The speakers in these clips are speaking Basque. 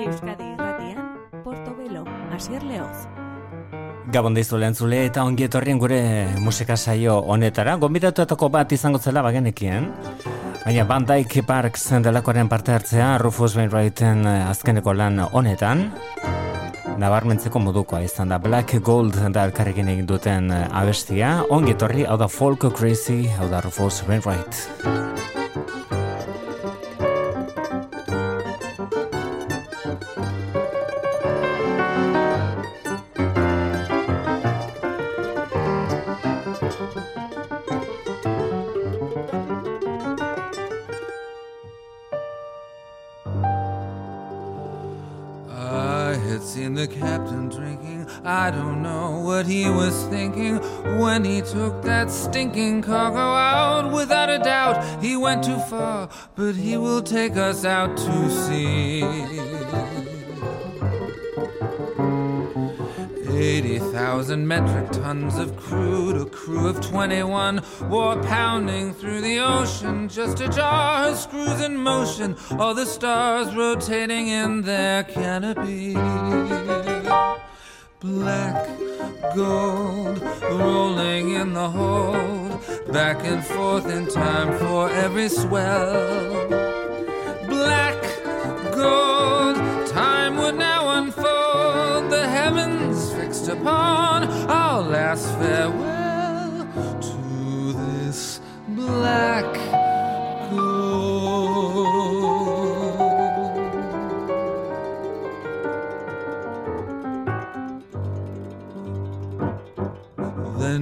Euskadi irratian, Porto Belo, Asier Leoz. Gabon deizu lehen zule eta ongi etorrien gure musika saio honetara. Gombidatuetako bat izango zela bagenekien. Baina Van Dyke Parks delakoaren parte hartzea Rufus Wainwrighten azkeneko lan honetan. Nabarmentzeko modukoa izan da Black Gold da elkarrekin egin duten abestia. Ongi etorri, hau da Folk Crazy, hau da Rufus Wainwright. I don't know what he was thinking when he took that stinking cargo out. Without a doubt, he went too far, but he will take us out to sea. 80,000 metric tons of crude, a crew of 21, war pounding through the ocean, just a jar of screws in motion, all the stars rotating in their canopy black gold rolling in the hold, back and forth in time for every swell. Black gold, time would now unfold, the heavens fixed upon our last farewell to this black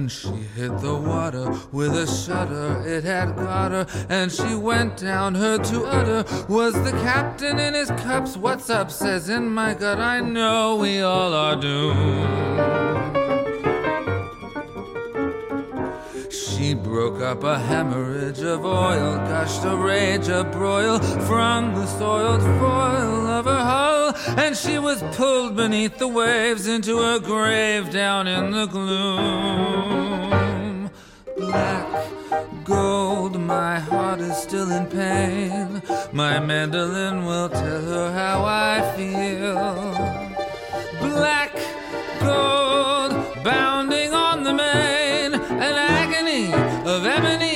she hit the water with a shudder, it had got her, and she went down. Her to utter was the captain in his cups. What's up, says in my gut, I know we all are doomed. Broke up a hemorrhage of oil, gushed a rage, a broil from the soiled foil of her hull, and she was pulled beneath the waves into a grave down in the gloom. Black gold, my heart is still in pain. My mandolin will tell her how I feel. Black gold, bounding on the of ebony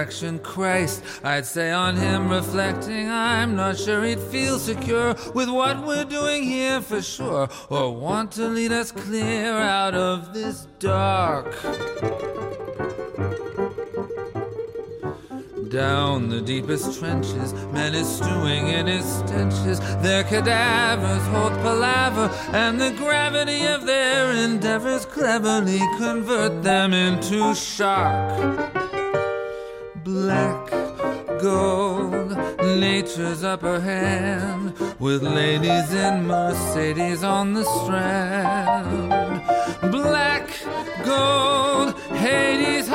resurrection Christ. I'd say on him reflecting, I'm not sure he'd feel secure with what we're doing here for sure, or want to lead us clear out of this dark. Down the deepest trenches, men is stewing in his stenches. Their cadavers hold palaver, and the gravity of their endeavors cleverly convert them into shock. Gold, nature's upper hand, with ladies in Mercedes on the strand. Black gold, Hades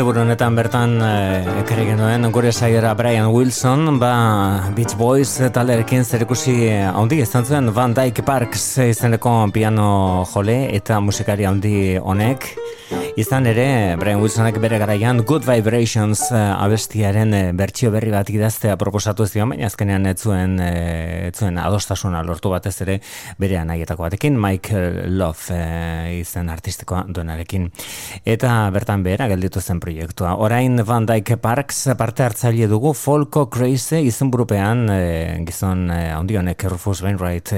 Aste honetan bertan e, ekarri genuen gure saiora Brian Wilson, ba Beach Boys talderekin zer ikusi handi izan zuen Van Dyke Parks izeneko piano jole eta musikari handi honek. Izan ere, Brian Wilsonek bere garaian Good Vibrations uh, abestiaren uh, bertsio berri bat idaztea proposatu zion, baina azkenean ez zuen, uh, ez zuen adostasuna lortu batez ere bere anaietako batekin, Mike Love izan artistikoa duenarekin. Eta bertan behera gelditu zen proiektua. Orain Van Dyke Parks parte hartzaile dugu Folko Crazy izen burupean gizon ondionek Rufus Wainwright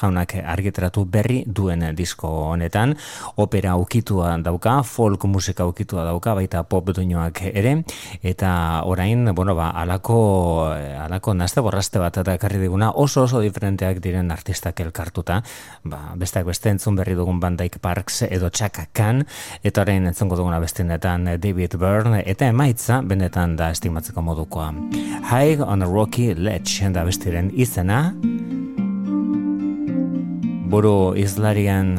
jaunak argiteratu berri duen disko honetan. Opera ukitua dauka, folk musika ukitua dauka, baita pop duinoak ere, eta orain, bueno, ba, alako, alako nazte borraste bat eta ekarri diguna, oso oso diferenteak diren artistak elkartuta, ba, besteak beste entzun berri dugun bandaik Parks edo Chaka Khan, eta orain entzungo duguna bestinetan David Byrne, eta emaitza benetan da estimatzeko modukoa. High on a Rocky Ledge, da bestiren izena, buru izlarian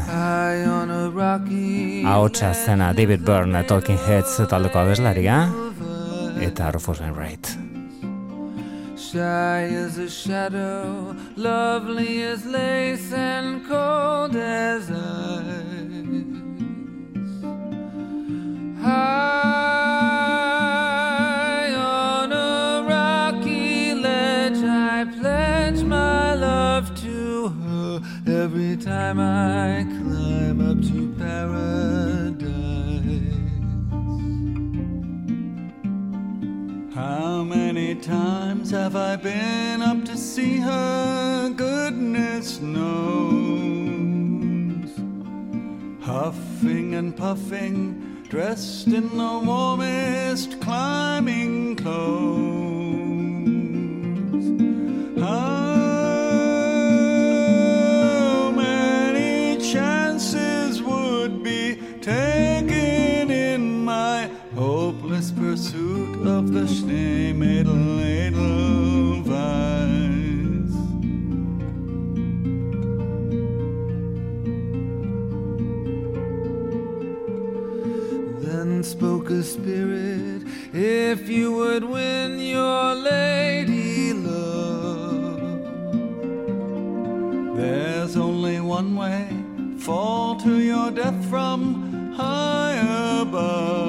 haotxa zena David Byrne Talking Heads taldeko abeslaria eta Rufus Wainwright Shy as a shadow Lovely as lace and cold as ice. High on a rocky ledge I pledge my love to her Every time I How many times have I been up to see her? Goodness knows Huffing and puffing Dressed in the warmest climbing clothes pursuit of the Schneemädel-Edelweiss? Then spoke a spirit, if you would win your lady love, there's only one way fall to your death from high above.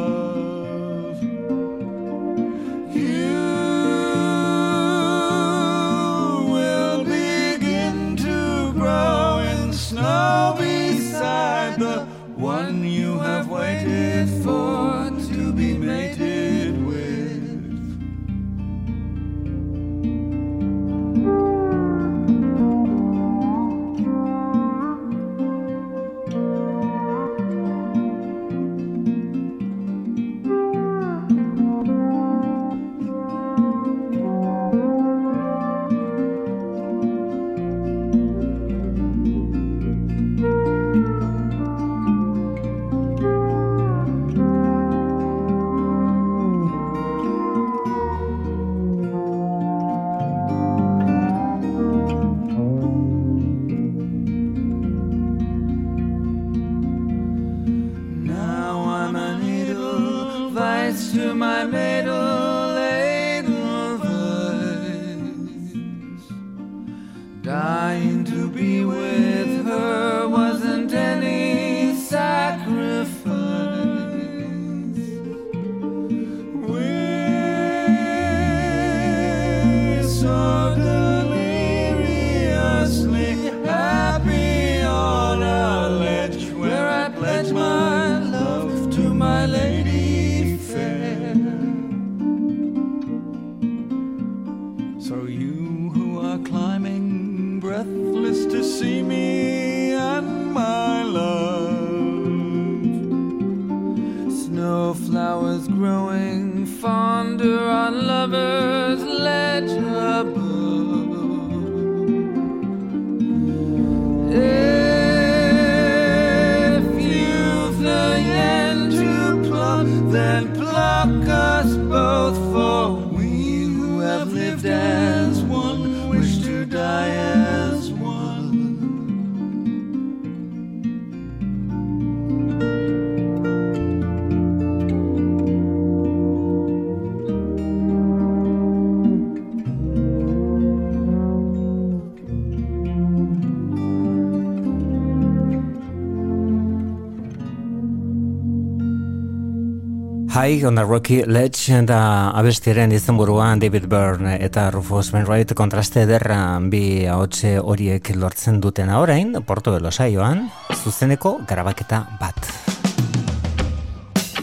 High on a Rocky Ledge da abestiren izenburuan David Byrne eta Rufus Wainwright kontraste ederra bi ahotse horiek lortzen dutena orain Portobelo saioan zuzeneko grabaketa bat.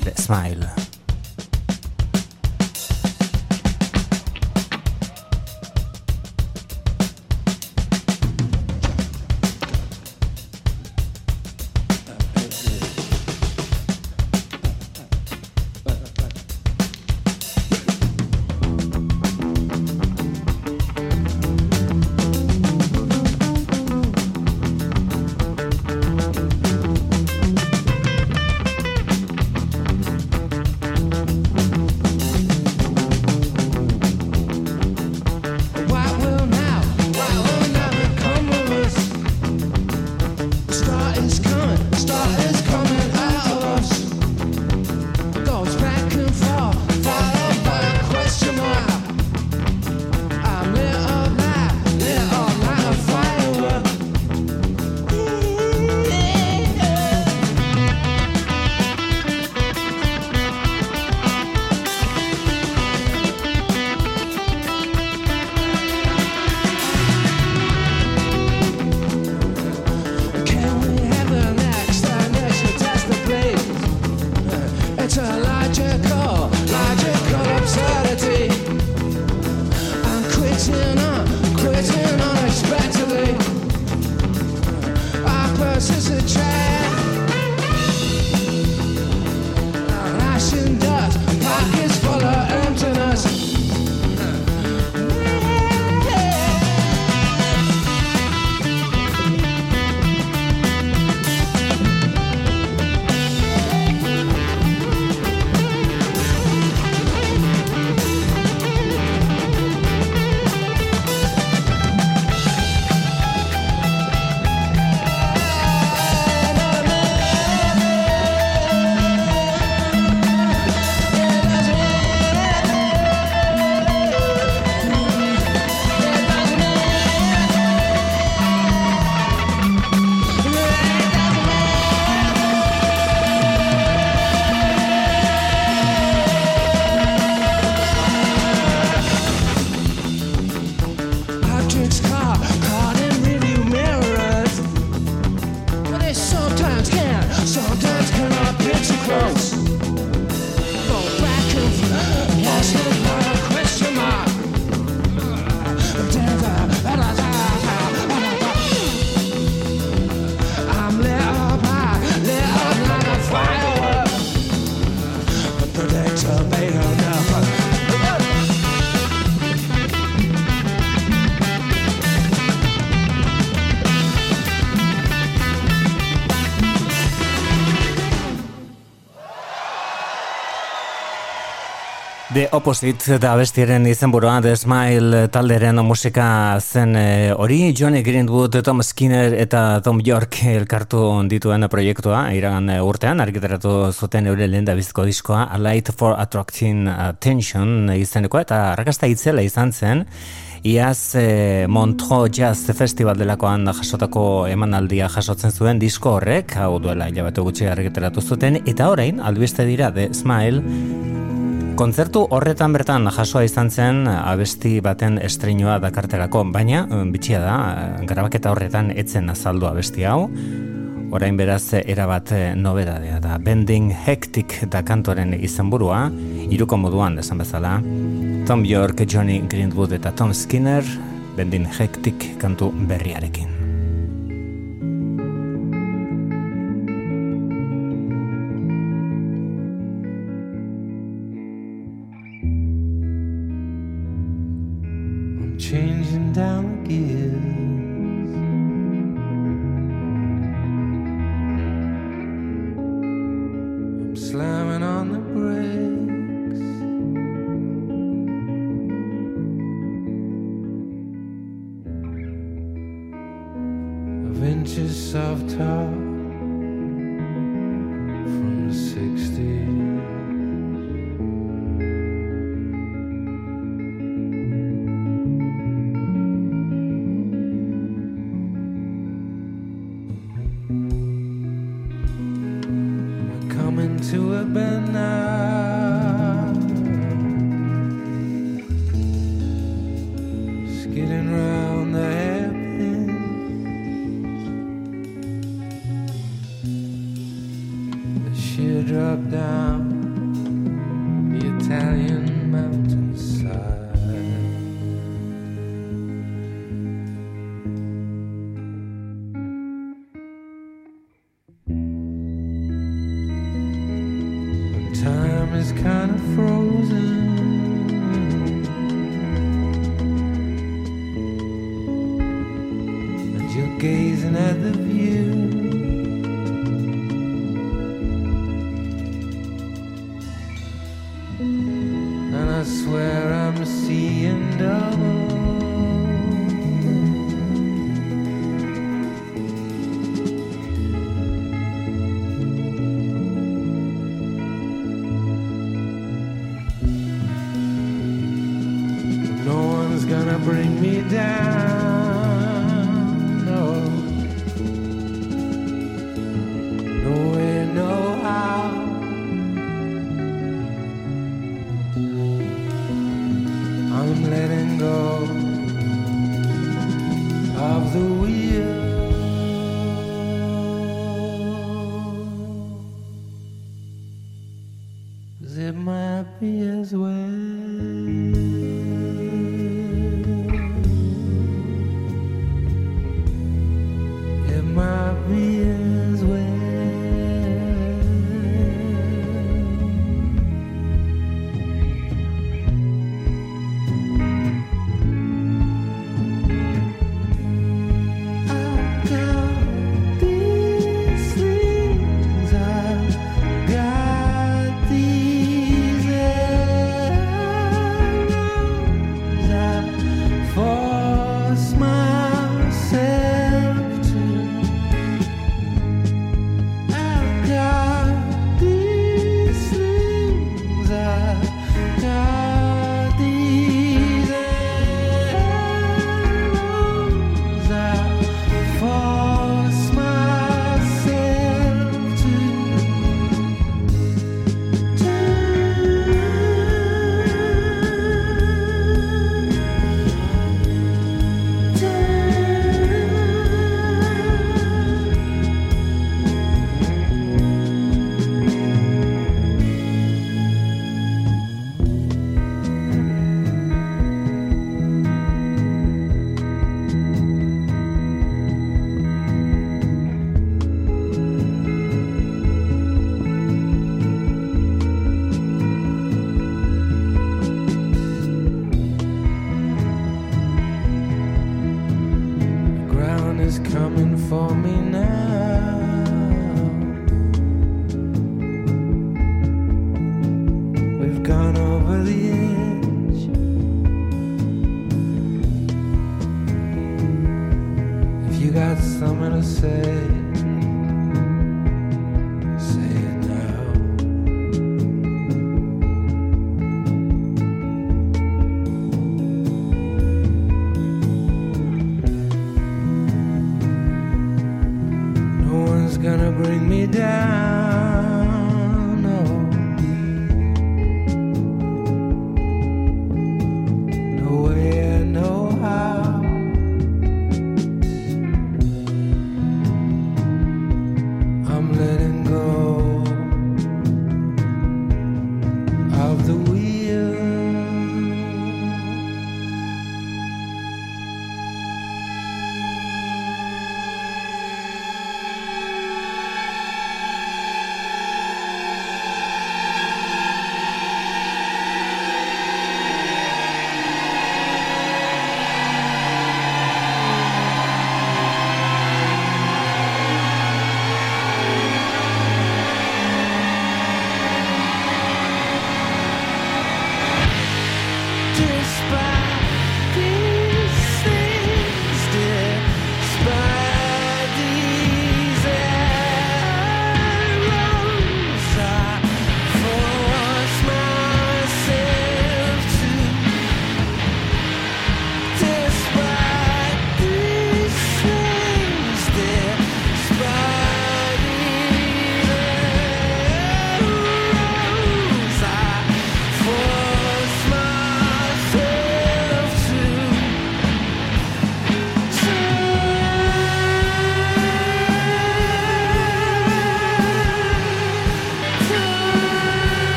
The Smile. Opposite da bestiaren izenburua The Smile talderen musika zen eh, hori. Johnny Greenwood, Tom Skinner eta Tom York elkartu dituen proiektua iragan eh, urtean. Argitaratu zuten eure lehen bizko diskoa A Light for Attracting Attention izeneko eta rakasta itzela izan zen. Iaz eh, Montreux Jazz Festival delakoan jasotako emanaldia jasotzen zuen disko horrek, hau duela hilabatu gutxi argitaratu zuten, eta orain, albiste dira The Smile Kontzertu horretan bertan jasoa izan zen abesti baten estreinoa dakarterako, baina eh, bitxia da, eh, grabaketa horretan etzen azaldu abesti hau. Orain beraz erabat eh, nobedadea da. Bending Hectic da kantoren izenburua, iruko moduan esan bezala. Tom York, Johnny Greenwood eta Tom Skinner, Bending Hectic kantu berriarekin. down.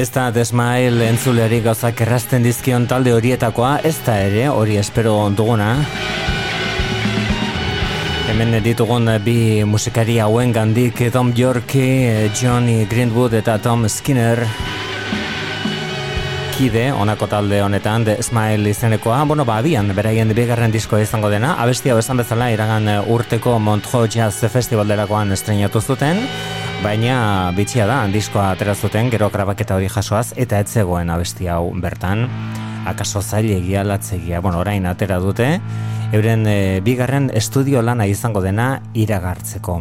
Ez da desmail entzuleri gauzak errazten dizkion talde horietakoa, ez da ere hori espero duguna. Hemen ditugun bi musikari hauen gandik Tom Yorki, Johnny Greenwood eta Tom Skinner. Kide honako talde honetan The Smile izenekoa, bueno, ba, abian, beraien bigarren diskoa izango dena, abestia besan bezala iragan urteko Montreux Jazz Festivalderakoan estrenatu zuten, Baina bitxia da, diskoa aterazuten gero grabaketa hori jasoaz, eta ez zegoen abesti hau bertan. Akaso zaile egia latzegia, bueno, orain atera dute, euren e, bigarren estudio lana izango dena iragartzeko.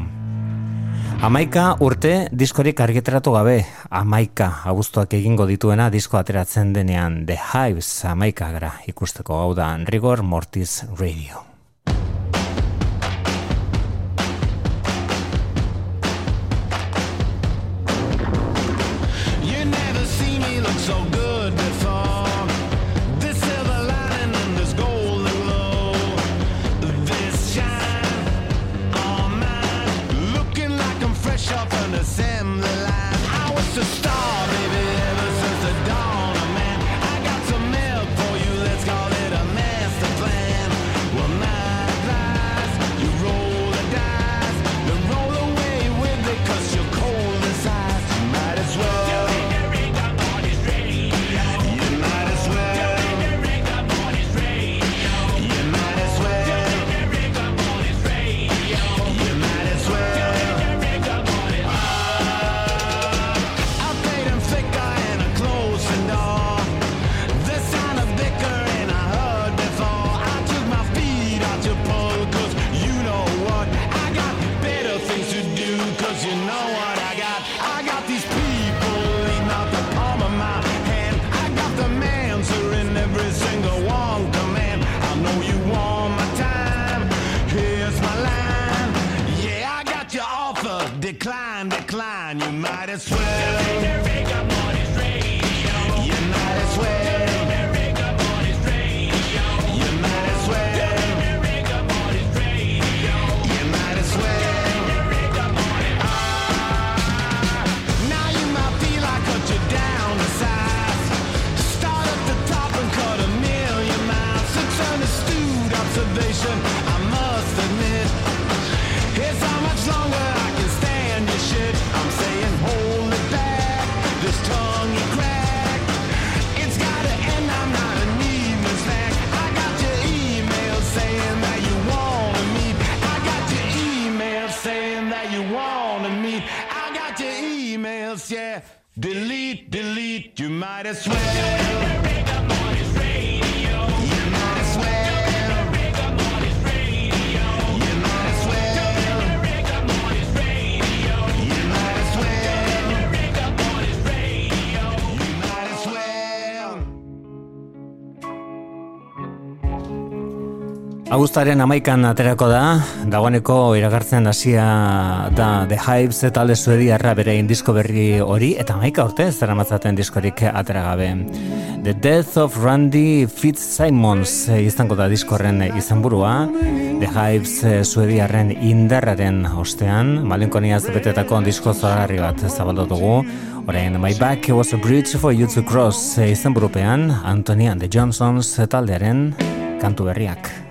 Amaika urte diskorik argitratu gabe, amaika abuztuak egingo dituena disko ateratzen denean The Hives amaika gara ikusteko hau da Rigor Mortis Radio. Abuztaren amaikan aterako da, dagoeneko iragartzen hasia da The Hives talde suediarra bere indisko berri hori, eta amaika urte zera matzaten diskorik ateragabe. The Death of Randy Fitzsimons izango da diskorren izenburua, The Hives eh, suediarren indarraren ostean, malinkoniaz betetako disko zoragarri bat zabaldu orain My Back Was a Bridge for You to Cross eh, izenburupean, Anthony and the Johnsons taldearen kantu berriak.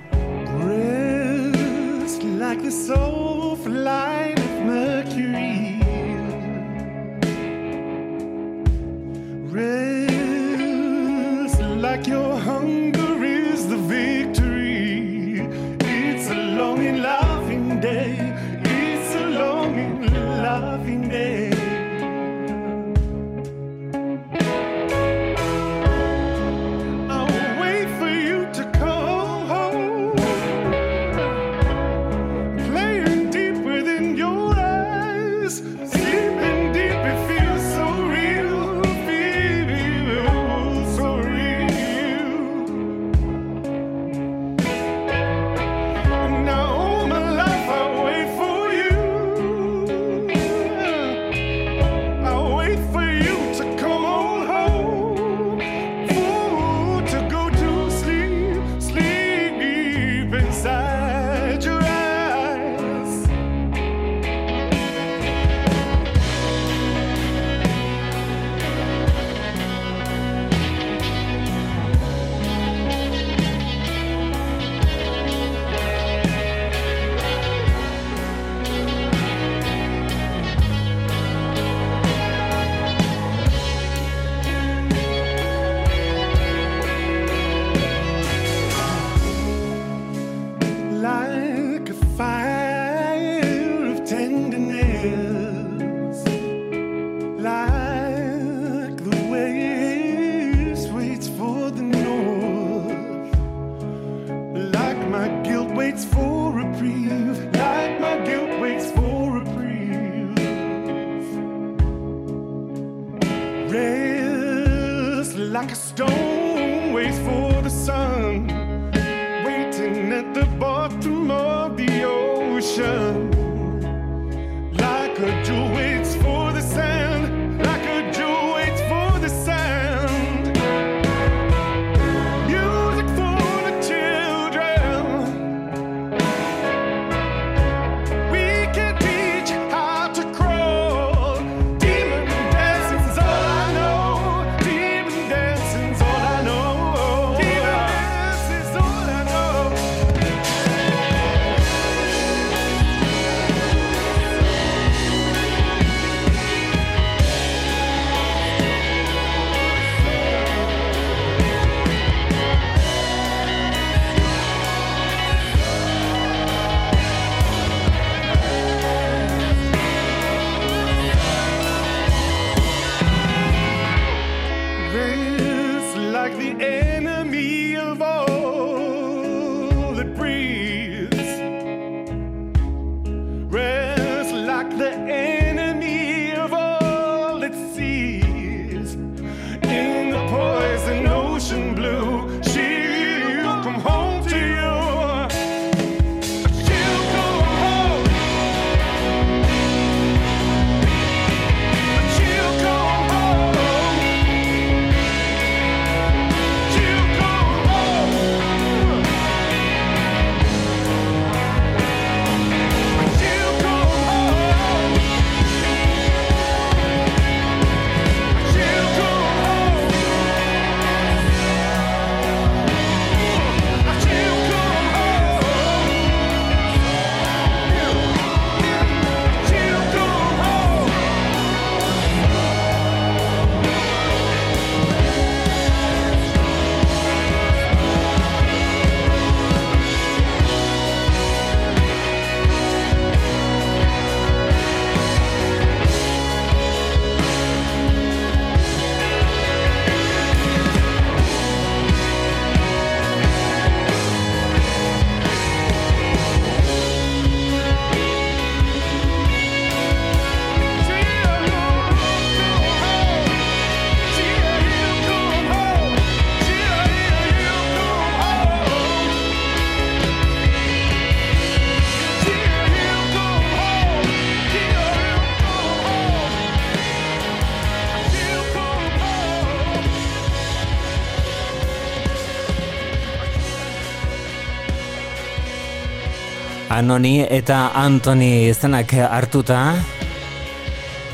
Anoni eta Antoni izenak hartuta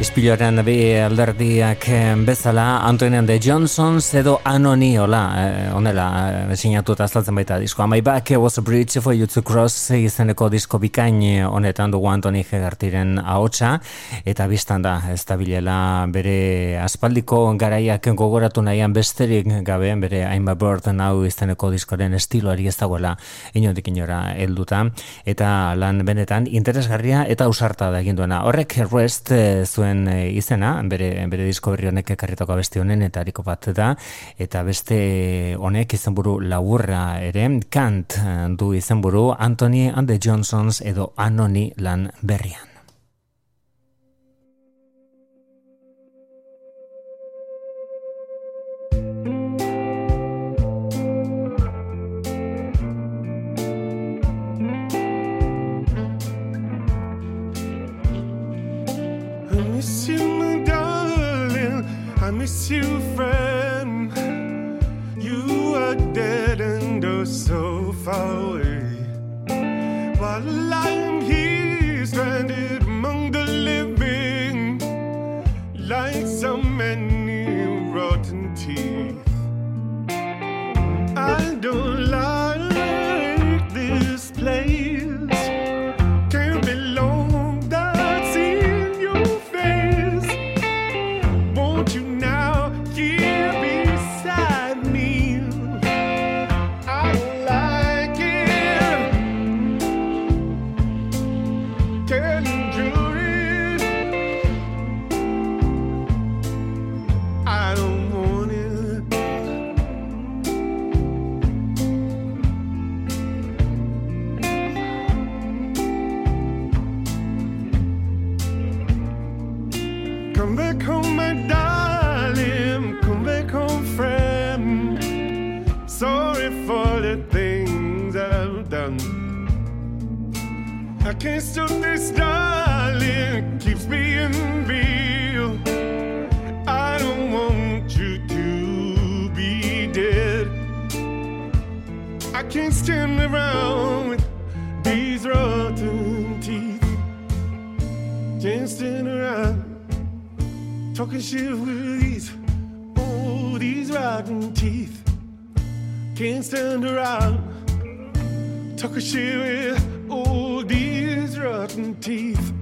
Ispiloaren bi alderdiak eh, bezala Antonian de Johnson edo Anoni hola, eh, onela eh, sinatuta azaltzen baita disko. My back was a bridge for you to cross izeneko disko bikain honetan dugu Antoni Hegartiren ahotsa. Eta biztan da ez da bilela bere aspaldiko garaiak gogoratu nahian besterik gabe bere I'm a bird hau izeneko diskoren estiloari ez dagoela inondik inora helduta. Eta lan benetan interesgarria eta usarta da egin duena. Horrek rest eh, zuen eh, izena bere, bere disko berri honek ekarritako beste honen eta hariko bat da. Eta beste honek izenburu laburra ere Kant eh, du izenburu Anthony and the Johnsons edo Anoni lan berrian things I've done. I can't stop this, darling. Keeps being real. I don't want you to be dead. I can't stand around with these rotten teeth. Can't stand around talking shit with these, oh, these rotten teeth. Can't stand around talking shit with, all these rotten teeth.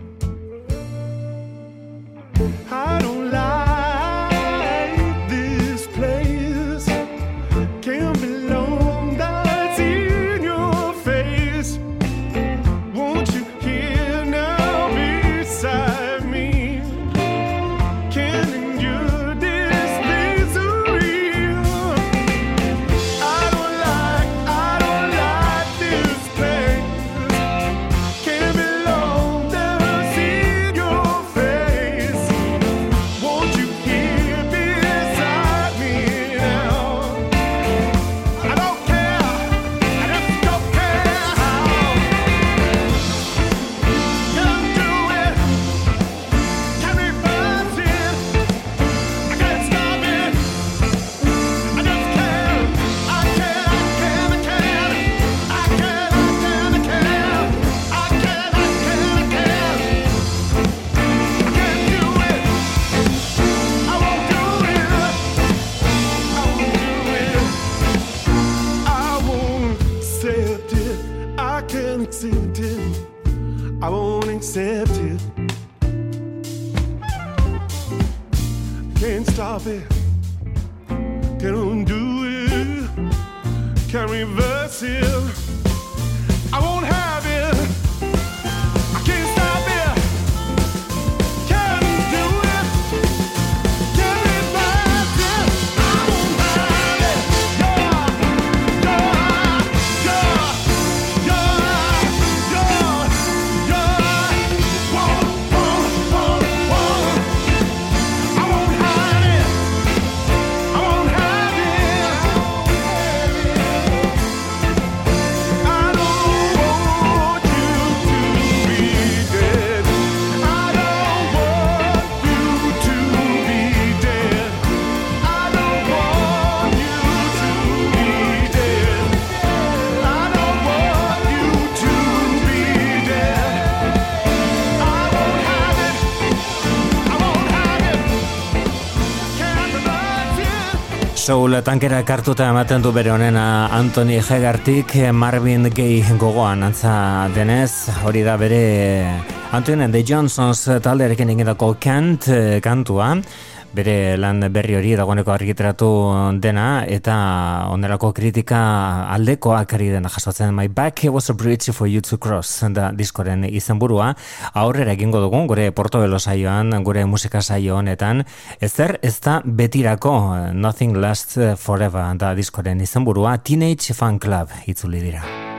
Soul tankera kartuta ematen du bere honena Anthony Hegartik Marvin Gaye gogoan antza denez hori da bere Anthony and the Johnsons taldearekin egindako kant eh, kantua bere lan berri hori dagoeneko argitaratu dena eta onelako kritika aldekoak ari dena jasotzen. My back was a bridge for you to cross da diskoren izenburua. Aurrera egingo dugu gure portobelo saioan gure musika saio honetan. Ezer ez da betirako Nothing Lasts Forever da diskoren izenburua. Teenage Fan Club itzuli dira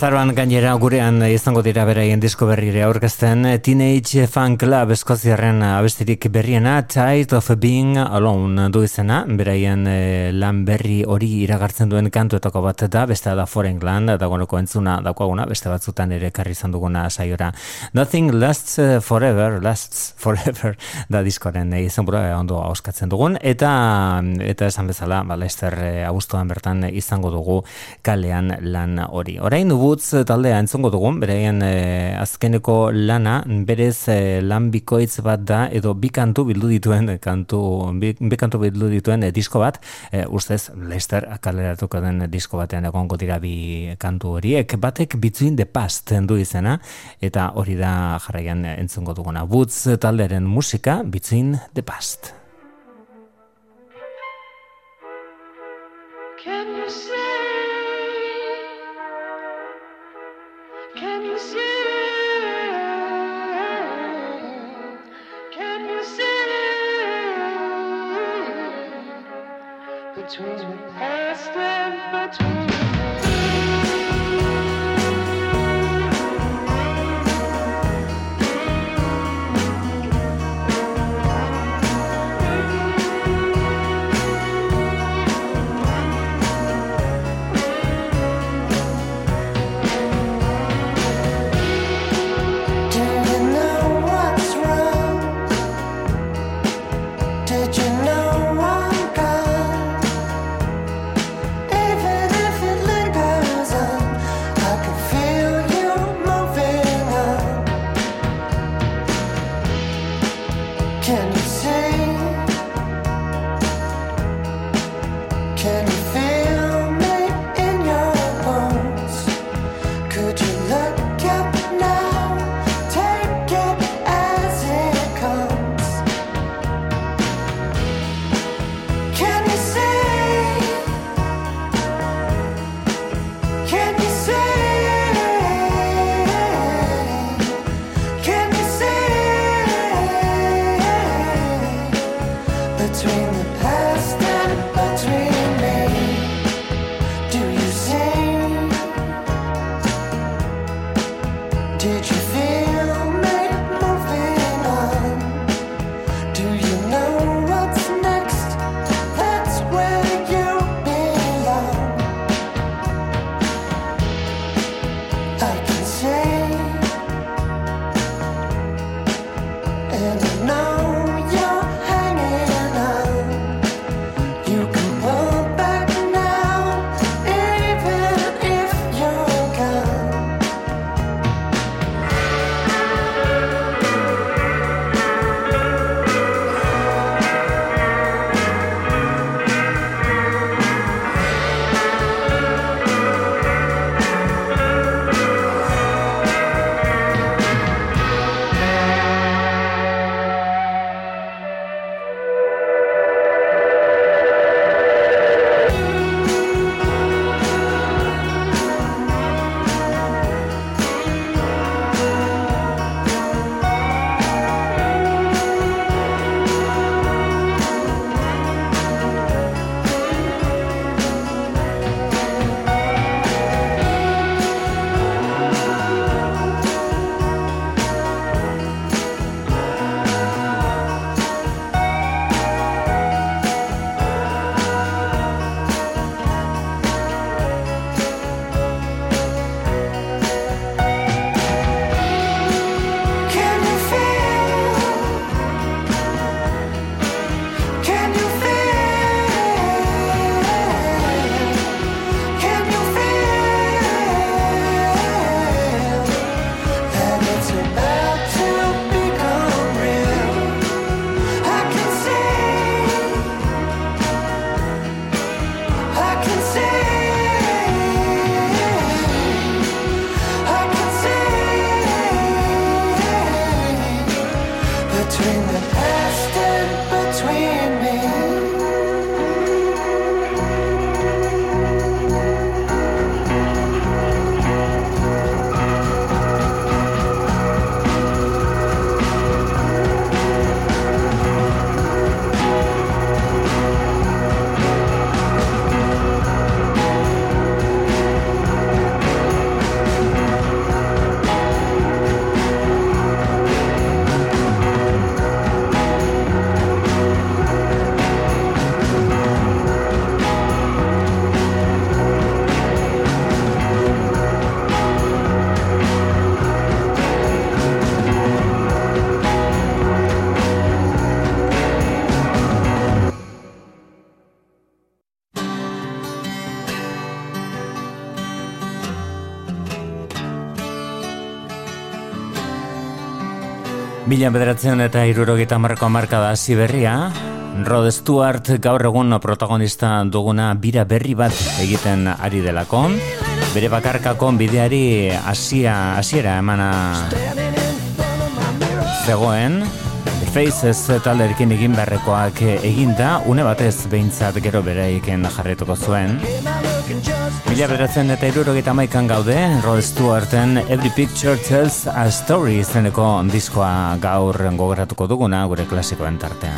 Azaroan gainera gurean izango dira beraien disko berrire aurkezten Teenage Fan Club eskoziarren abestirik berriena Tired of Being Alone du izena. Beraien eh, lan berri hori iragartzen duen kantuetako bat da beste da Foreign Land dagoeneko entzuna daukaguna beste batzutan ere karri izan duguna saiora. Nothing lasts forever lasts forever da diskoren eh, izenbura ondo auskatzen dugun. Eta eta esan bezala ba Lester eh, abuztuan bertan izango dugu kalean lan hori. Orain Woods taldea entzongo dugun, bereien e, azkeneko lana, berez e, lan bikoitz bat da, edo bi kantu bildu dituen, kantu, bi, bi kantu bildu dituen e, disko bat, e, ustez, Lester akaleratuko den disko batean egongo dira bi kantu horiek, batek Between the Past du izena, eta hori da jarraian entzongo duguna. Woods talderen musika, Between the Past. Mila bederatzen eta irurogeita marrako marka da hasi berria. Rod Stewart gaur egun protagonista duguna bira berri bat egiten ari delako. Bere bakarkako bideari hasia hasiera emana zegoen. Faces talderekin egin beharrekoak eginda, une batez behintzat gero bereiken jarretuko zuen. Mila beratzen eta irurogeita maikan gaude, Rod Stewarten Every Picture Tells a Story izeneko diskoa gaur gogoratuko duguna gure klasikoen tarte.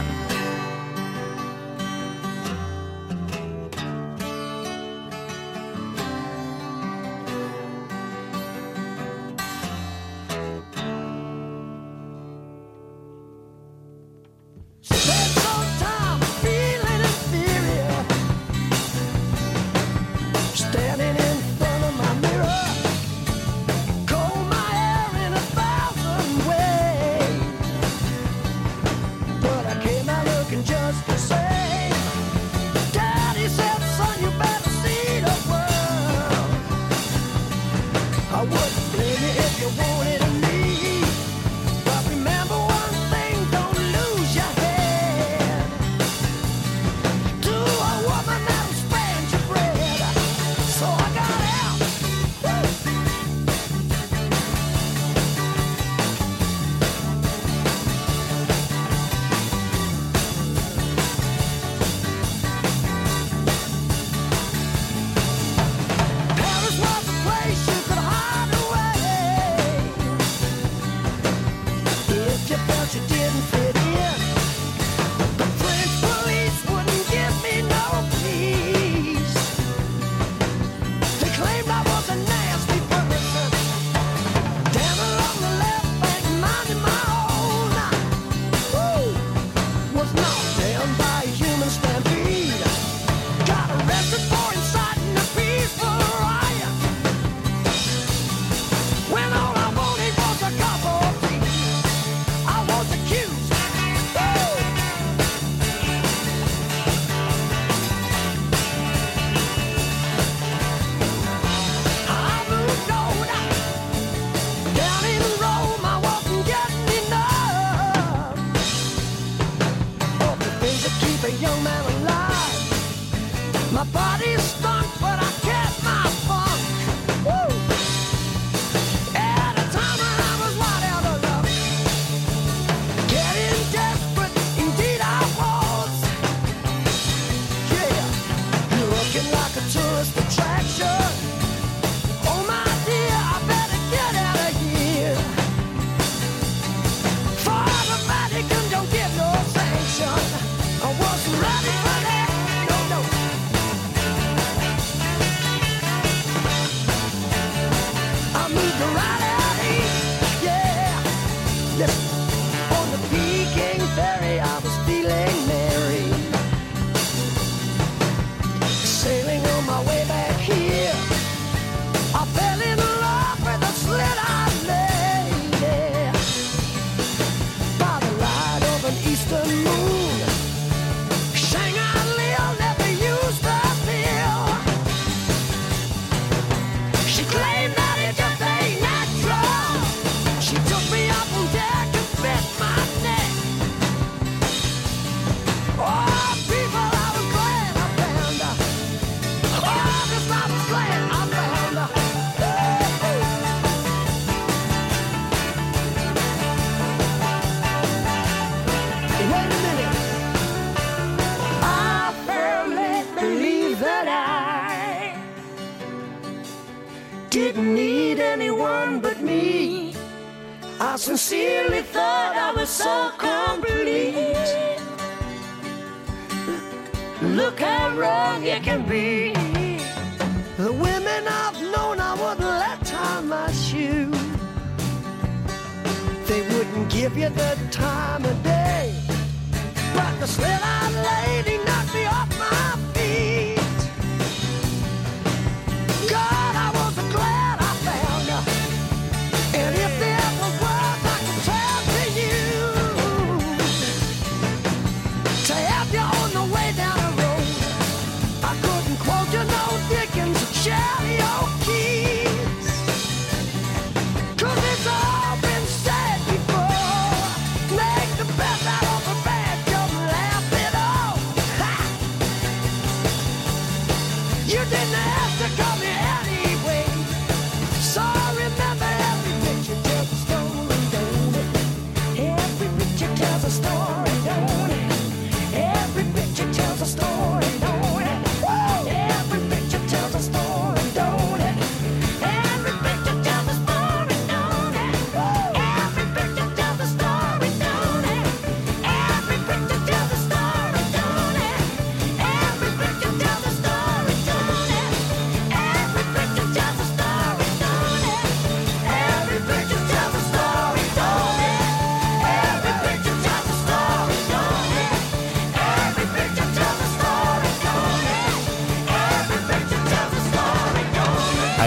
You didn't have to call me Annie.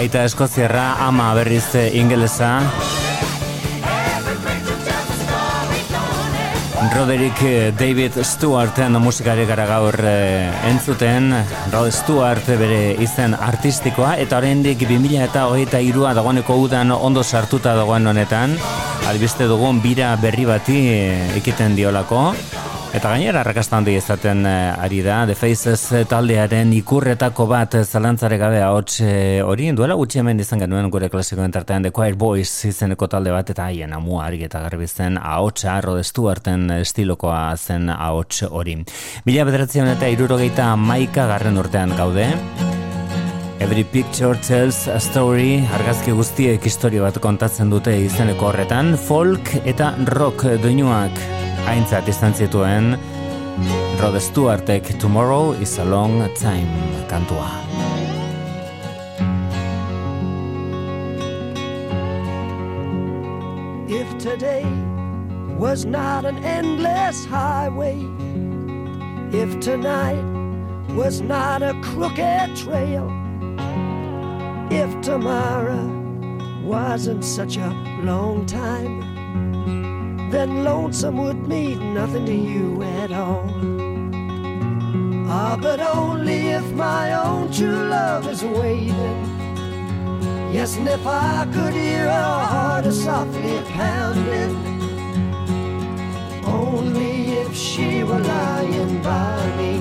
Aita eskoziarra, ama berriz eh, ingelesa. Roderick eh, David Stewarten musikari gara gaur eh, entzuten. Rod Stewart bere izen artistikoa eta oraindik 2000 eta hogeita irua dagoeneko udan ondo sartuta dagoen honetan. Albiste dugun bira berri bati ekiten diolako Eta gainera arrakasta handi izaten eh, ari da, The Faces taldearen ikurretako bat zalantzare gabe ahots eh, hori, duela gutxi hemen izan genuen gure klasikoen tartean The Choir Boys izeneko talde bat, eta haien amua argi eta garbi zen ahotsa, Rod Stewarten estilokoa zen ahots hori. Mila bederatzen eta irurogeita maika garren urtean gaude, Every picture tells a story, argazki guztiek historia bat kontatzen dute izeneko horretan, folk eta rock doinuak aintzat izan zituen Rod Stewartek Tomorrow is a long time kantua. If today was not an endless highway, if tonight was not a crooked trail, if tomorrow wasn't such a long time, then lonesome would mean nothing to you at all. Ah, but only if my own true love is waiting. Yes, and if I could hear her heart softly pounding, only if she were lying by me,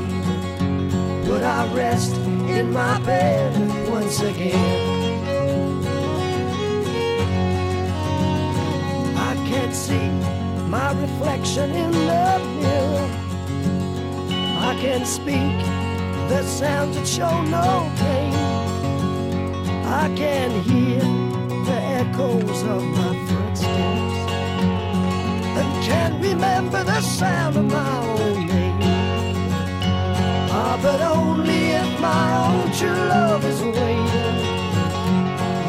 would I rest in my bed once again. I can't see my reflection in the mirror. I can speak the sounds that show no pain. I can hear the echoes of my footsteps and can remember the sound of my own name. Ah, but only if my own true love is waiting.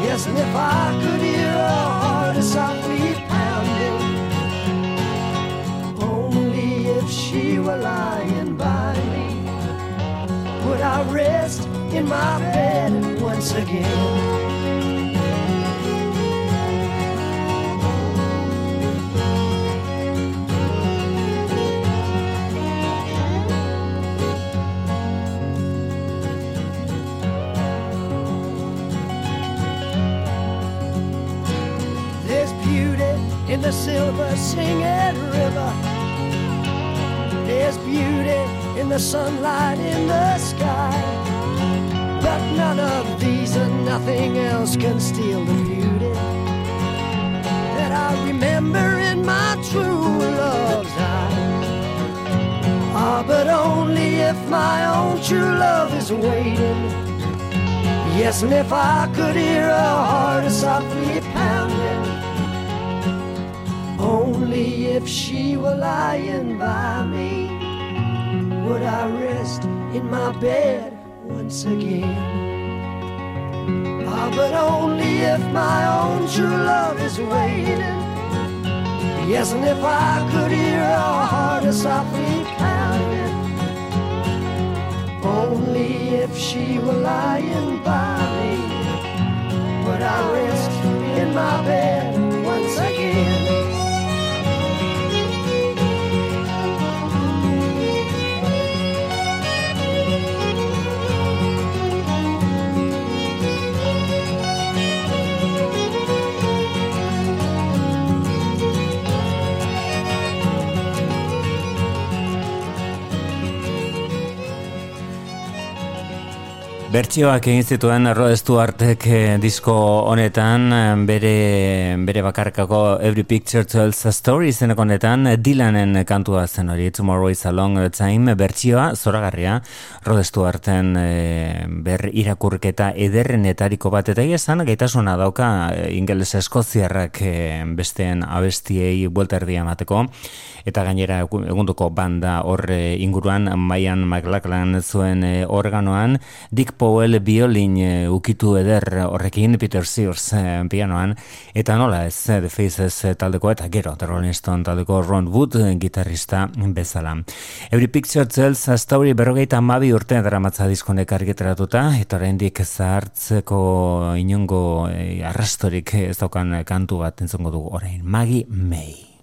Yes, and if I could hear her heart softly pounding, she were lying by me, would I rest in my bed once again. There's beauty in the silver singing river. In the sunlight in the sky. But none of these and nothing else can steal the beauty that I remember in my true love's eyes. Ah, but only if my own true love is waiting. Yes, and if I could hear her heart softly pounding, only if she were lying by me, would I rest in my bed once again. Ah, but only if my own true love is waiting. Yes, and if I could hear her heart softly pounding, only if she were lying by me, would I rest in my bed Bertsioak egin zituen Rod Stewartek eh, disko honetan eh, bere, bere bakarkako Every Picture Tells a Story izeneko honetan eh, Dylanen kantua zen hori Tomorrow is a Long Time. Bertsioa zoragarria Rod Stewarten ber irakurketa ederrenetariko bat eta esan gaitasuna dauka ingeles eskoziarrak besteen abestiei buelta emateko. Eta gainera egunduko banda hor inguruan Mayan McLachlan zuen organoan Dick Paul Powell biolin e, eh, ukitu eder horrekin Peter Sears e, pianoan eta nola ez eh, The Faces taldeko eta gero The Rolling Stone taldeko Ron Wood gitarrista bezala. Every Picture Tells astauri berrogeita mabi urte daramatza diskonek argitaratuta eta oraindik zahartzeko inongo e, arrastorik ez daukan kantu bat entzongo dugu orain Magi May.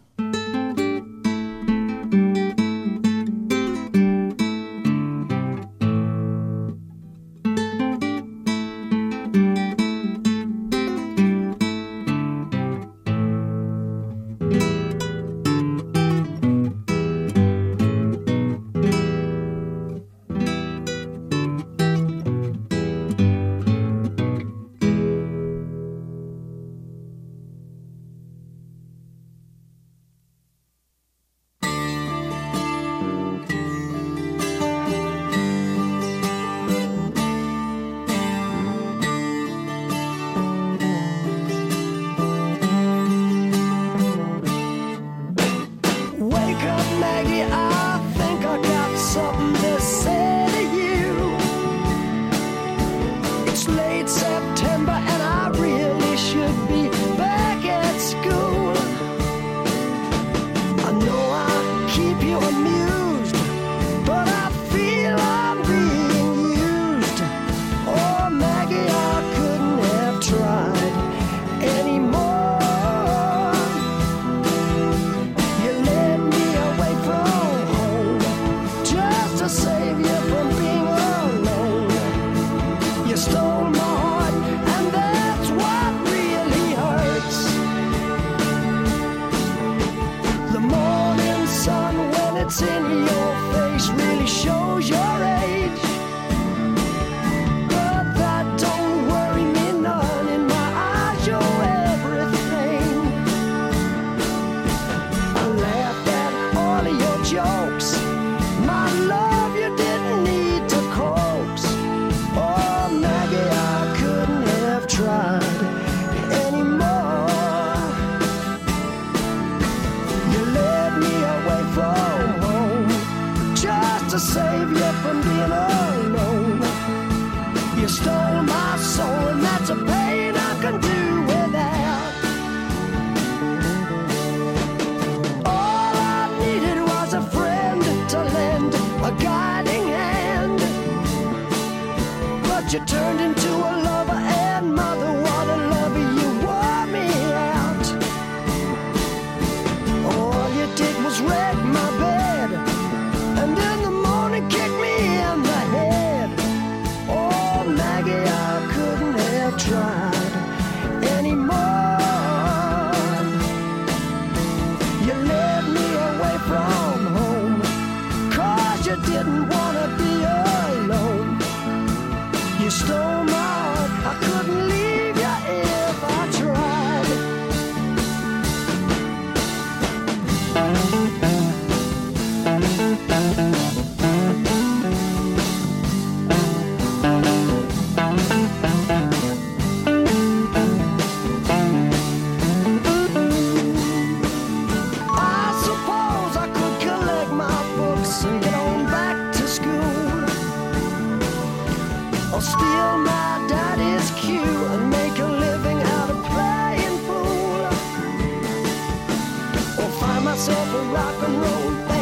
rock and roll.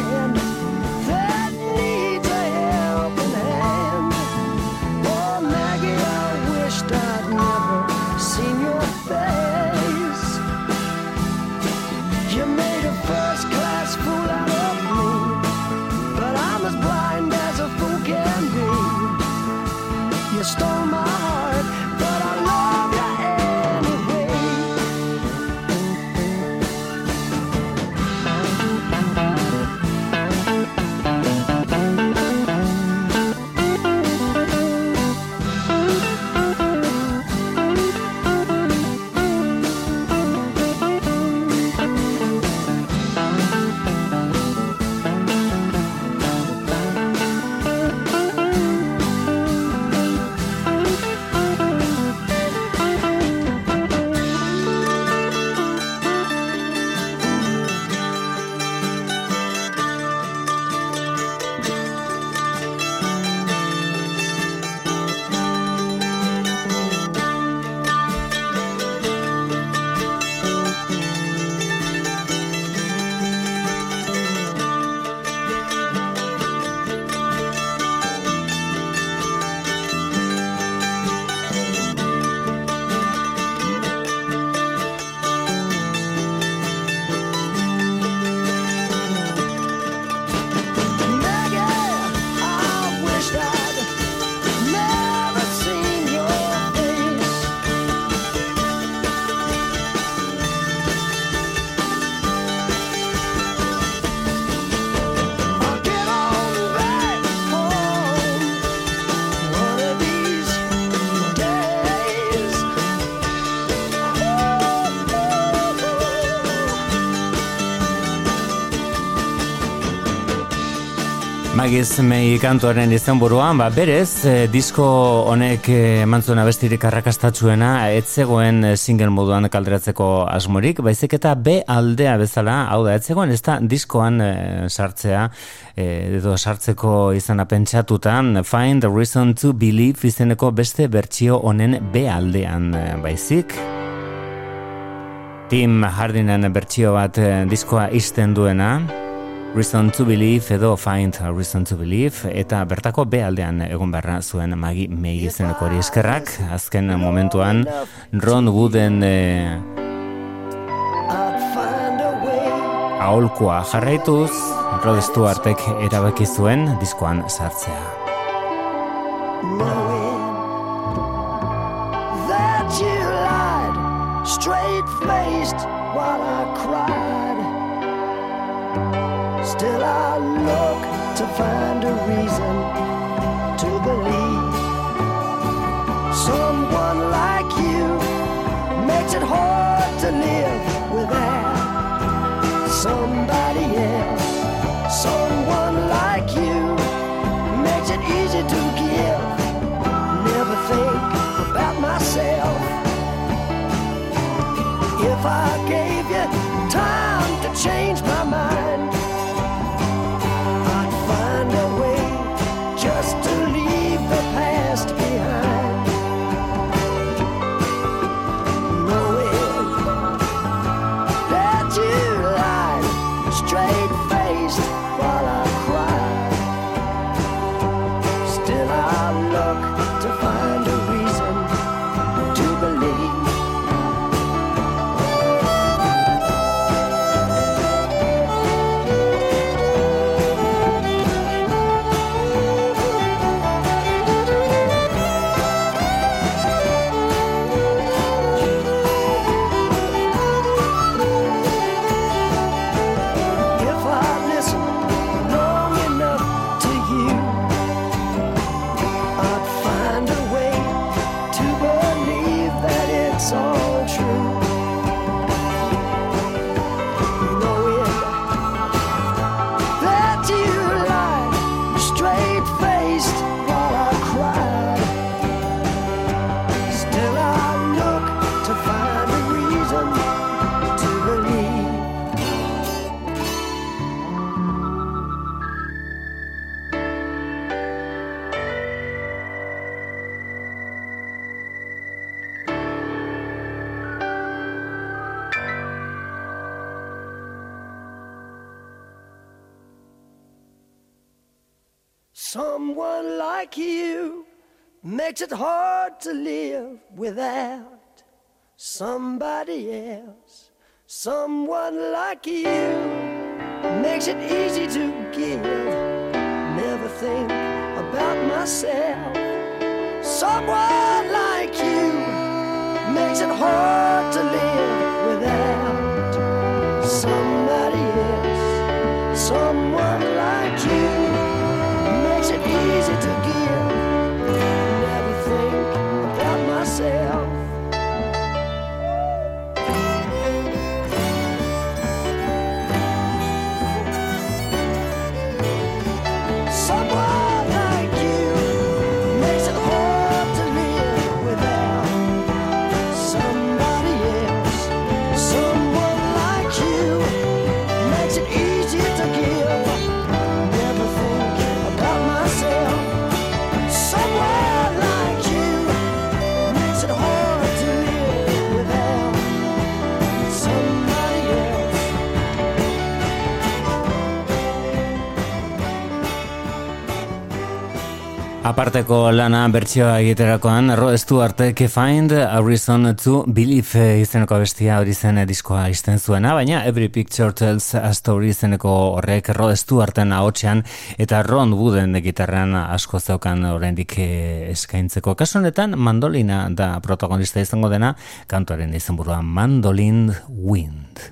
Magiz mei kantuaren izenburuan, ba, berez, eh, disko honek eh, eman zuen abestirik arrakastatzuena, ez zegoen eh, single moduan kalderatzeko asmorik, baizik eta B aldea bezala, hau da, ez zegoen ez da diskoan eh, sartzea, eh, edo sartzeko izana pentsatutan, Find a Reason to Believe izeneko beste bertsio honen B aldean eh, baizik. Tim Hardinen bertsio bat eh, diskoa izten duena, Reason to Believe edo Find a Reason to Believe eta bertako B aldean egon beharra zuen magi mei izeneko hori eskerrak azken momentuan Ron Wooden eh, I'd find a way. aholkua jarraituz Rod Stewartek erabaki zuen diskoan sartzea. knowing that you lied straight faced while I. Still, I look to find a reason to believe someone like you makes it hard to live without somebody else. Someone like you makes it easy to give. Never think about myself. If I gave you time to change my somebody else. Someone like you makes it easy to give. Never think about myself. Someone like you makes it hard Aparteko lana bertsioa egiterakoan, Rod Stewartek Find a Reason to Believe eh, izeneko bestia hori zen eh, diskoa izten zuena, baina Every Picture Tells a Story izeneko horrek Rod Stewarten ahotsean eta Ron Wooden gitarrean asko zeukan oraindik eh, eskaintzeko. Kasu honetan mandolina da protagonista izango dena, kantuaren izenburua Mandolin Wind.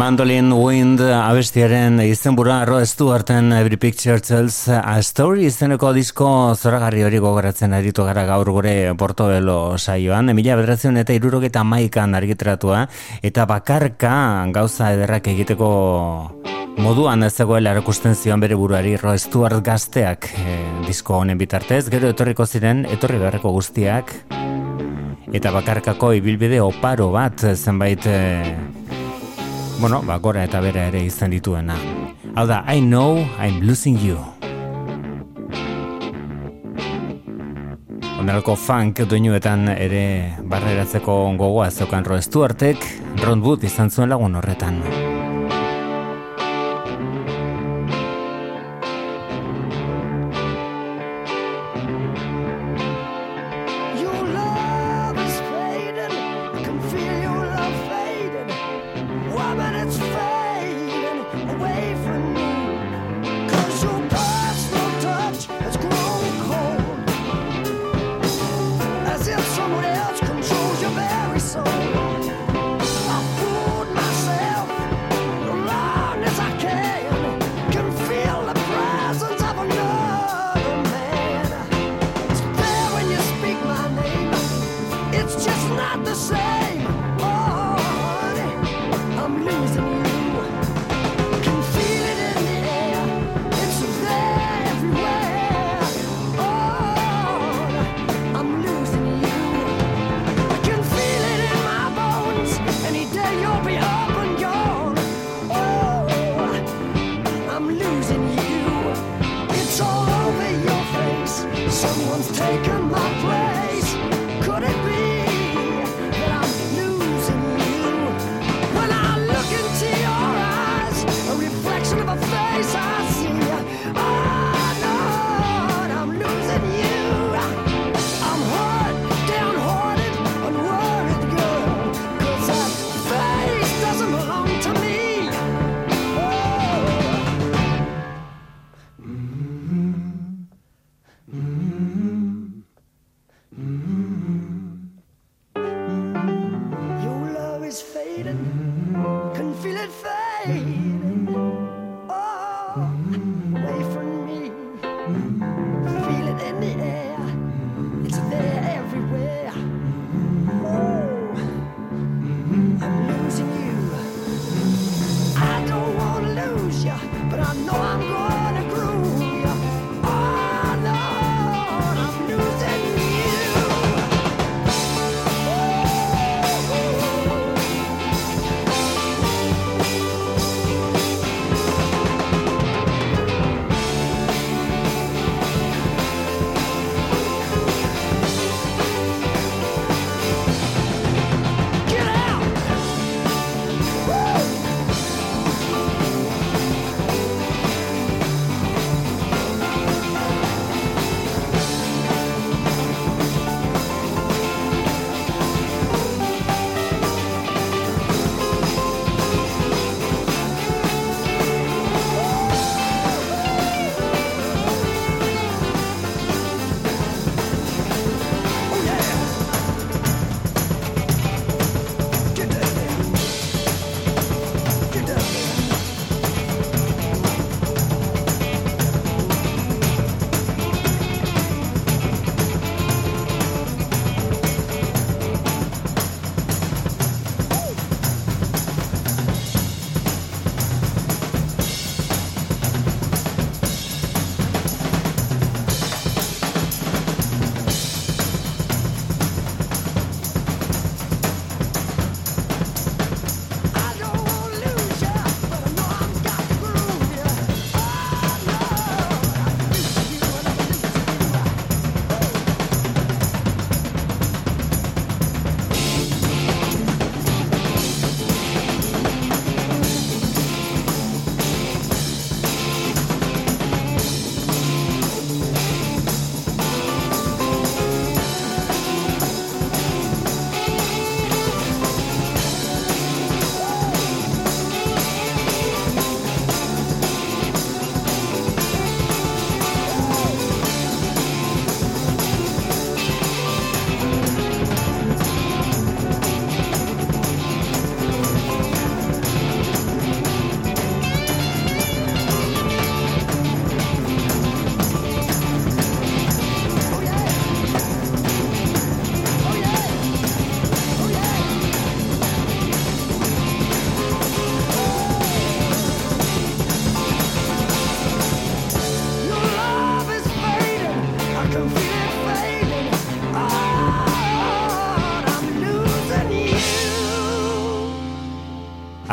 Mandolin Wind abestiaren izenbura Rod Stewarten Every Picture Tells a Story izeneko disko zoragarri hori gogoratzen aritu gara gaur gure Portobelo saioan. Emilia bederatzen eta irurogeta maikan argitratua eta bakarka gauza ederrak egiteko moduan ez zegoela erakusten zion bere buruari Rod Stewart gazteak eh, disko honen bitartez. Gero etorriko ziren, etorri beharreko guztiak eta bakarkako ibilbide oparo bat zenbait eh, bueno, ba, gora eta bera ere izan dituena. Hau da, I know I'm losing you. Onelako funk doinuetan ere barreratzeko gogoa zeukan Rod Stewartek, Ron Wood izan zuen lagun horretan.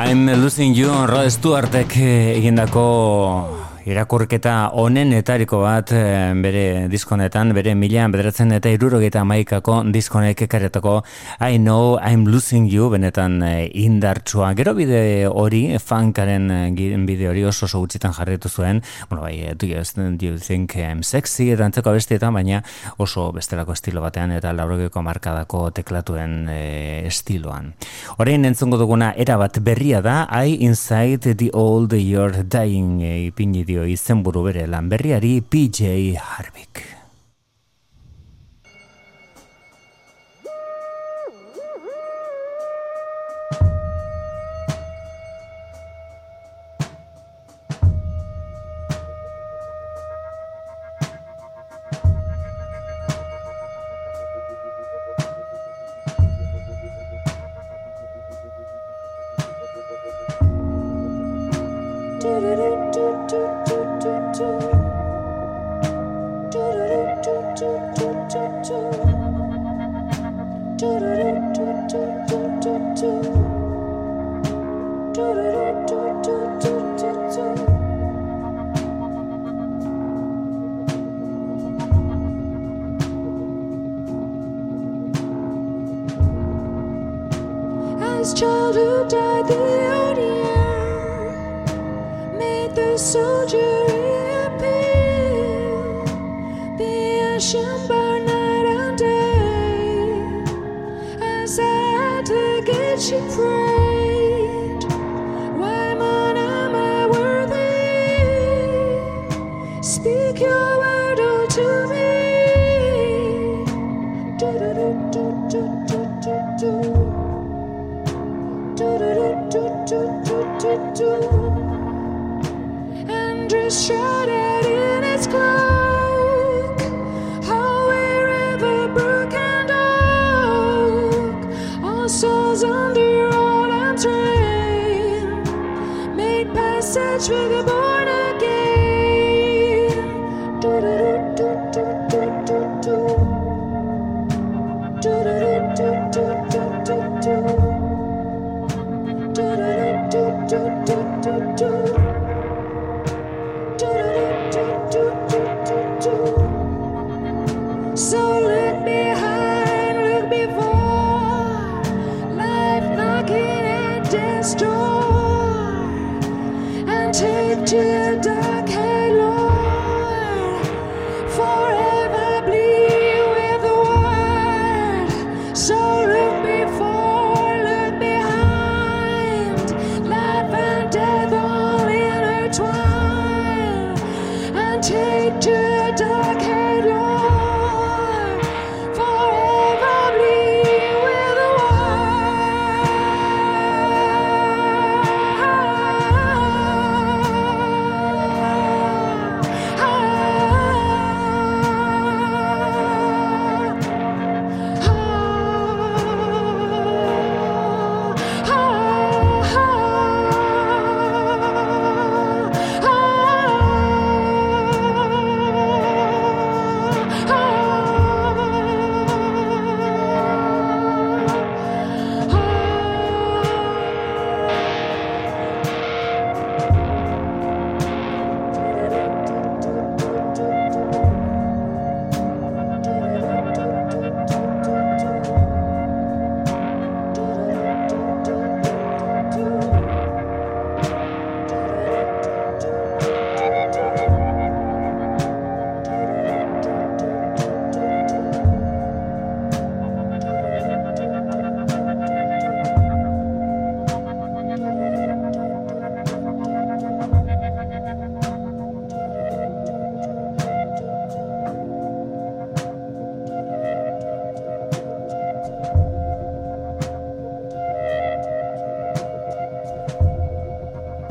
I'm losing you Rod Stewartek egindako irakurketa honen etariko bat eh, bere diskonetan, bere milean bederatzen eta irurogeita maikako diskonek ekaretako I know I'm losing you benetan eh, indartsua. Gero bide hori, funkaren eh, bide hori oso oso gutxitan jarretu zuen, bueno bai, do you, do you think I'm sexy eta antzeko bestietan, baina oso bestelako estilo batean eta laurogeko markadako teklatuen estiloan. Horein entzongo duguna era bat berria da, I inside the old you're dying e, ipini dio izenburu bere lanberriari PJ Harvick. As childhood died, the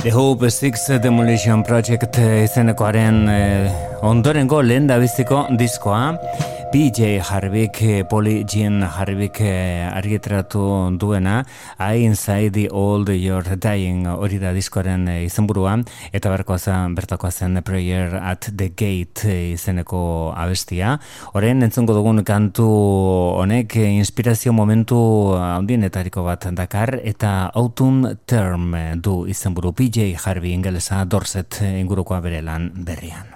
The Hope Six Demolition Project izenekoaren eh, ondorengo lehen da diskoa. PJ Harvick, eh, Polly Jean Harvick eh, argitratu duena, I Inside the Old You're Dying hori da diskoaren eh, izenburua, eta berkoa zen, bertakoa zen Prayer at the Gate izeneko abestia. Horren entzungo dugun kantu honek inspirazio momentu handienetariko bat dakar, eta Autumn Term du izenburu PJ Harvey ingelesa Dorset ingurukoa bere lan berrian.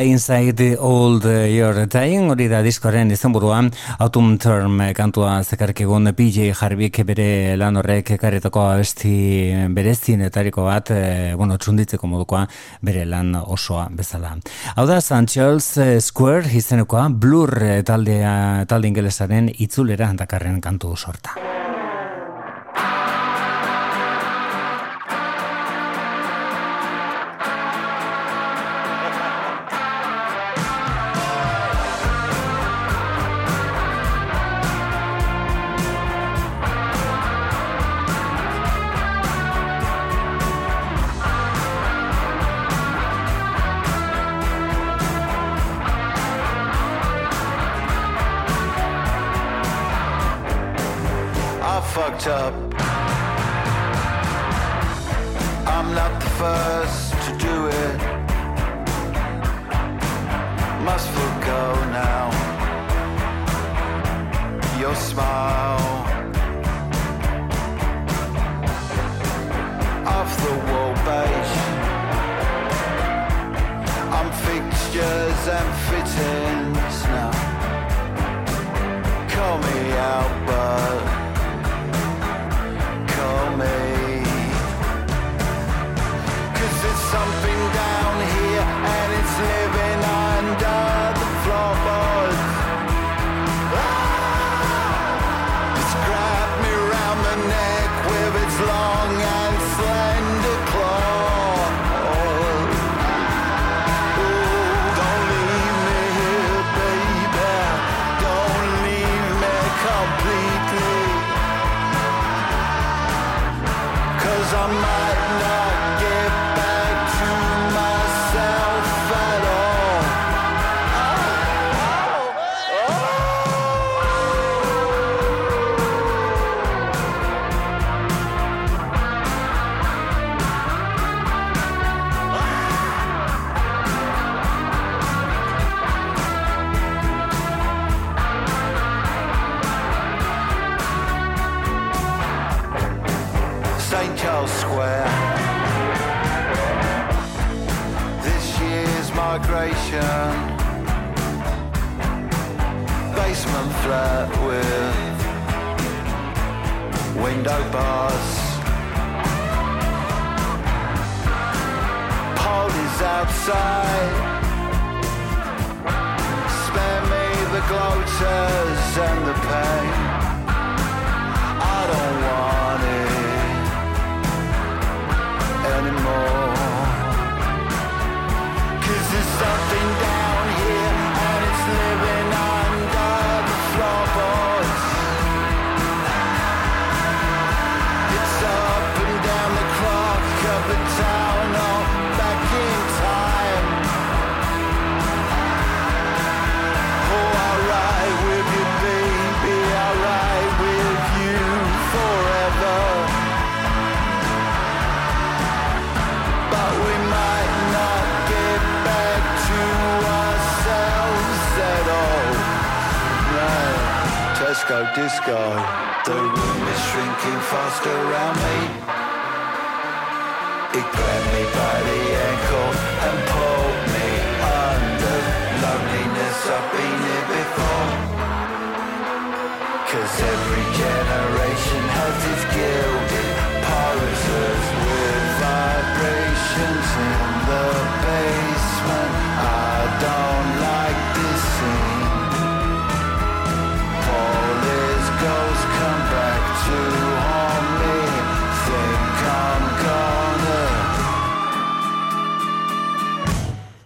Inside Old You're Dying, hori da diskoaren izenburua, Autumn Term kantua zekarkigun PJ Harvick bere lan horrek ekarretako abesti berezienetariko bat, e, bueno, txunditzeko modukoa bere lan osoa bezala. Hau da, St. Charles Square izenekoa, Blur taldea, talde ingelesaren itzulera dakarren kantu sorta.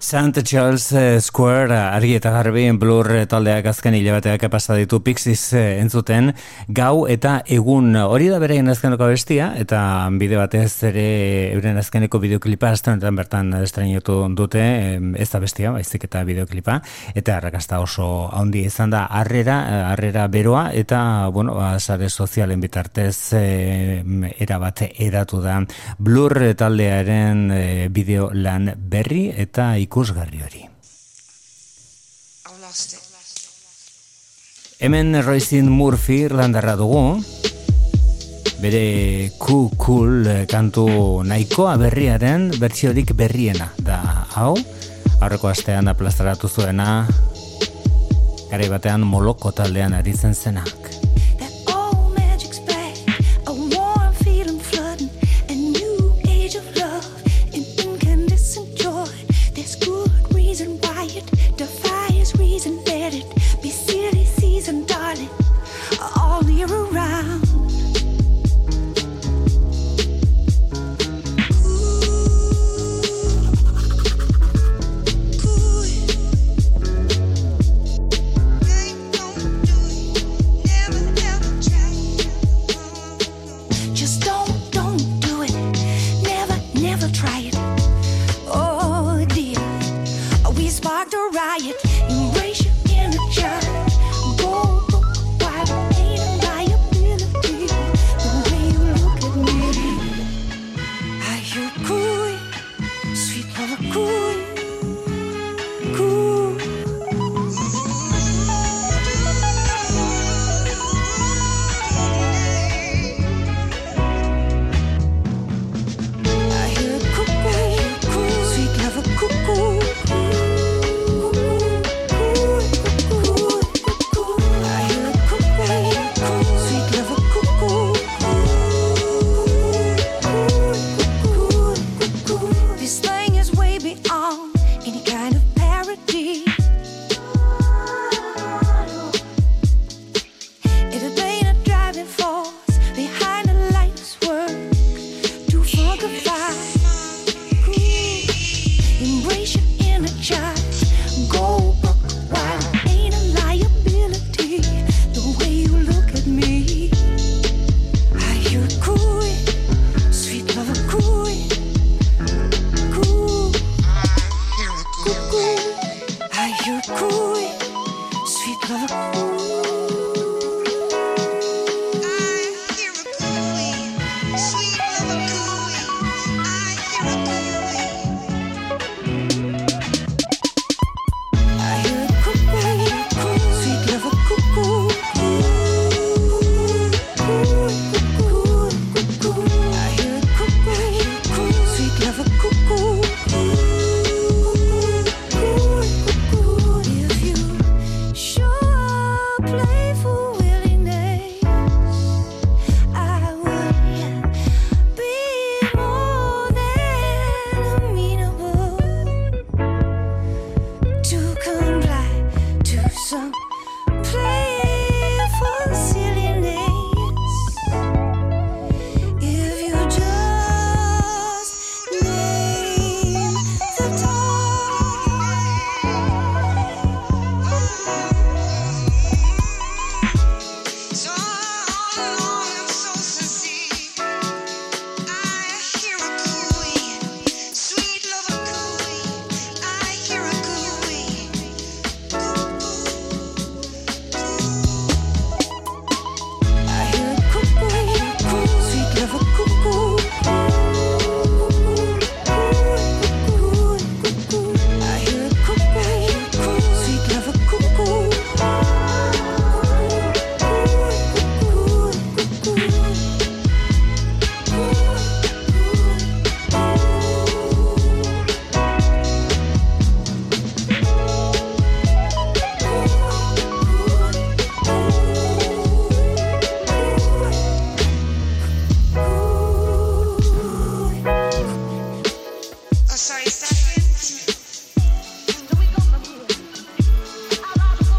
St. Charles eh, Square eh, argi eta garbi blur eh, taldeak azken hilabeteak pasa ditu Pixies entzuten gau eta egun hori da beraien azkeneko bestia eta bide batez ere euren azkeneko videoklipa astronetan bertan estrenetu dute ez da bestia baizik eta videoklipa eta arrakasta oso handi izan da arrera, arrera beroa eta bueno, ba, sare sozialen bitartez e, erabate edatu da blur taldearen e, bideo lan berri eta ikus ikusgarri hori. Hemen Roisin Murphy irlandarra dugu, bere ku cool kantu nahikoa berriaren bertsiorik berriena da hau, aurreko astean aplastaratu zuena, gare batean moloko taldean aritzen zenak.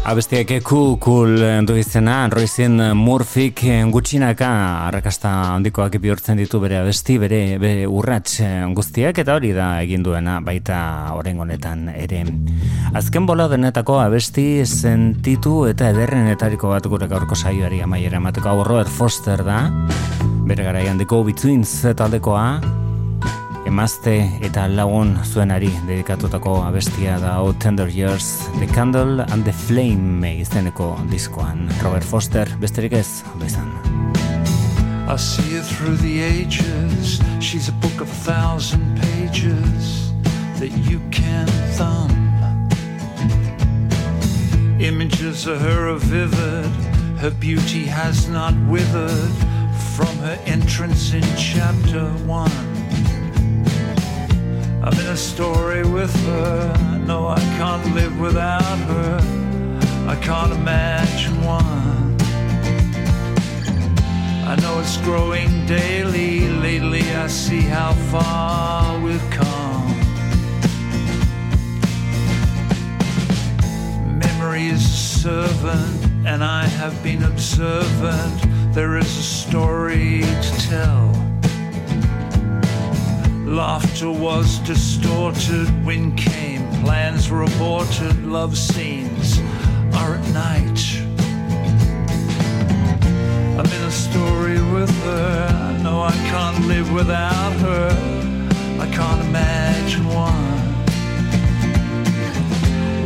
Abestiak eku kul du izena, Roizin Murphyk gutxinaka arrakasta handikoak bihurtzen ditu bere abesti, bere, bere urrats guztiak, eta hori da egin duena baita honetan ere. Azken bola denetako abesti sentitu eta ederrenetariko bat gure gaurko saioari amaiera emateko Robert Foster da, bere garaian The Go Betweens taldekoa, emazte eta lagun zuenari dedikatutako abestia da hau Tender Years, The Candle and the Flame izeneko diskoan. Robert Foster, besterik ez, izan. I see her through the ages. She's a book of a thousand pages that you can thumb. Images of her are vivid. Her beauty has not withered from her entrance in chapter one. I'm in a story with her. No, I can't live without her. I can't imagine one. I know it's growing daily. Lately, I see how far we've come. Memory is a servant, and I have been observant. There is a story to tell. Laughter was distorted, wind came, plans were aborted, love scenes are at night. I'm in a story with her. I know I can't live without her. I can't imagine one.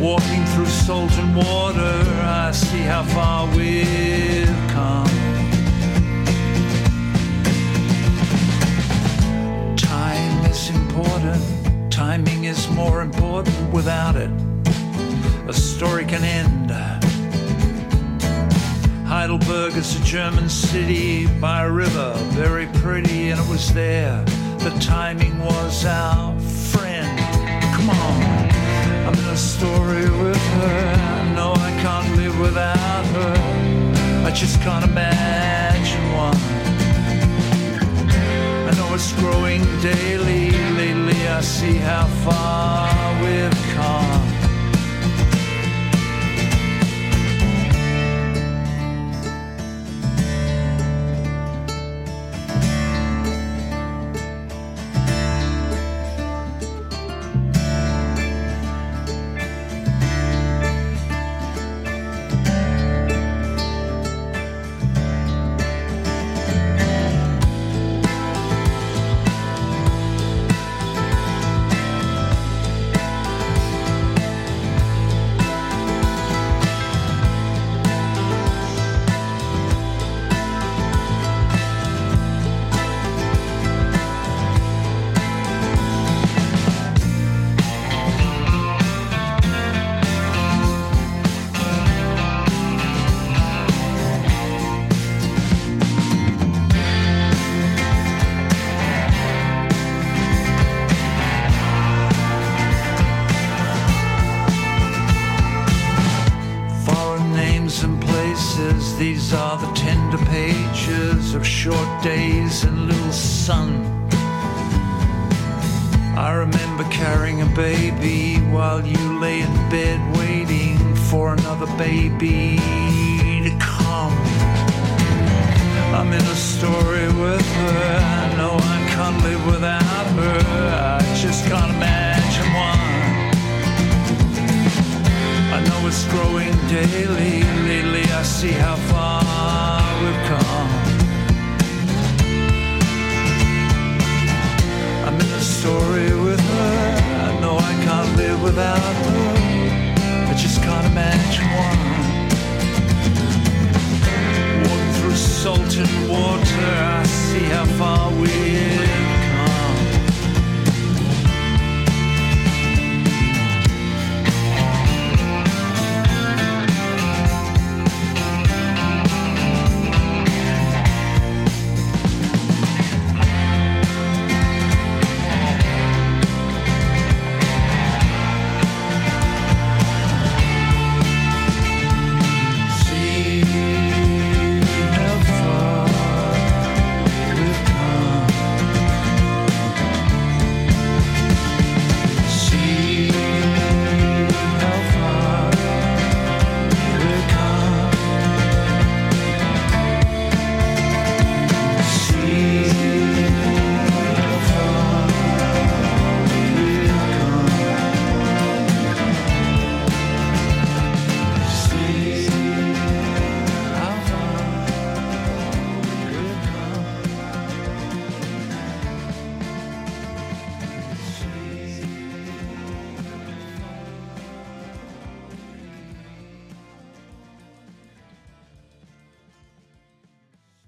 Walking through salt and water, I see how far we've come. Important. Timing is more important without it. A story can end. Heidelberg is a German city by a river, very pretty, and it was there. The timing was our friend. Come on, I'm in a story with her. Know I can't live without her. I just can't imagine one. It's growing daily. Lately, I see how far we've come.